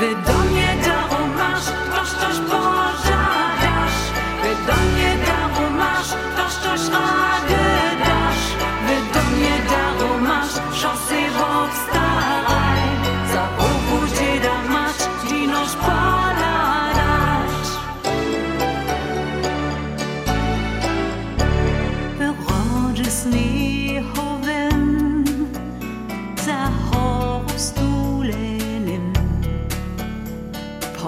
Wy do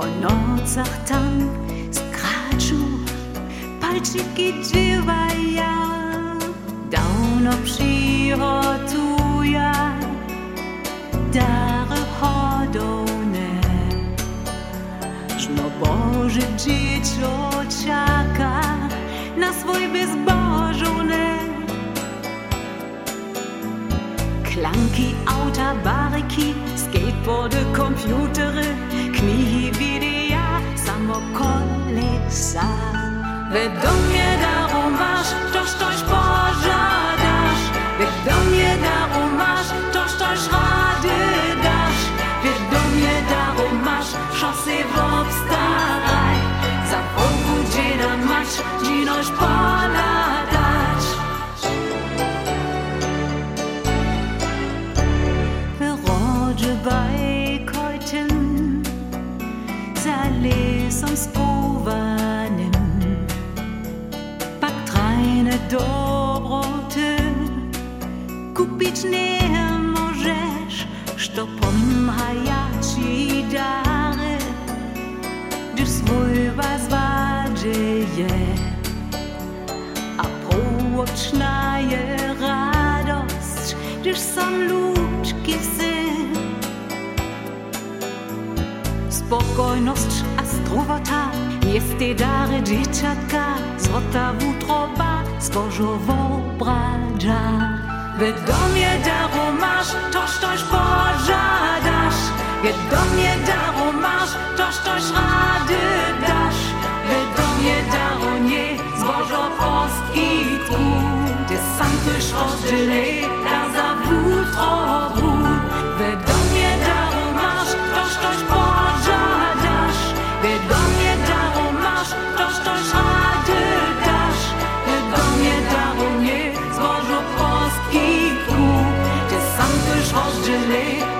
Von Nordsachtan skraču, palčiki dživaja, davno prirotuja, dare hodovne. Žno Bože džičo čaka na svoj bezbožovne. Klanki, Auta, Bariki, Skateboarde, Computere, Wy do mnie daru masz, toż coś pożadasz. Wy do mnie daru masz, toż coś rady dasz. Wy do mnie daru masz, szosy obstaraj. Za Bogu dzieda masz, dzinoż poladać. Wyrodzi bajkojten, za lesom spówanym. Trajne dobroty, kupić nie możesz, što pomaja ci dary, gdyż swój was wadzieje, a połoczna je radość, gdyż są ludzki syn. Spokojność a zdrowota jest te dary dzieciatka, złota zbożowo bradża. Wy do mnie daru masz, toż coś pożadasz. Wy do mnie daru masz, toż coś rady dasz. Wy do mnie daru nie, zbożo post i tchu. Ty sam tyś rozdzielej, imaginate